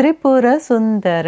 त्रिपुरसुन्दर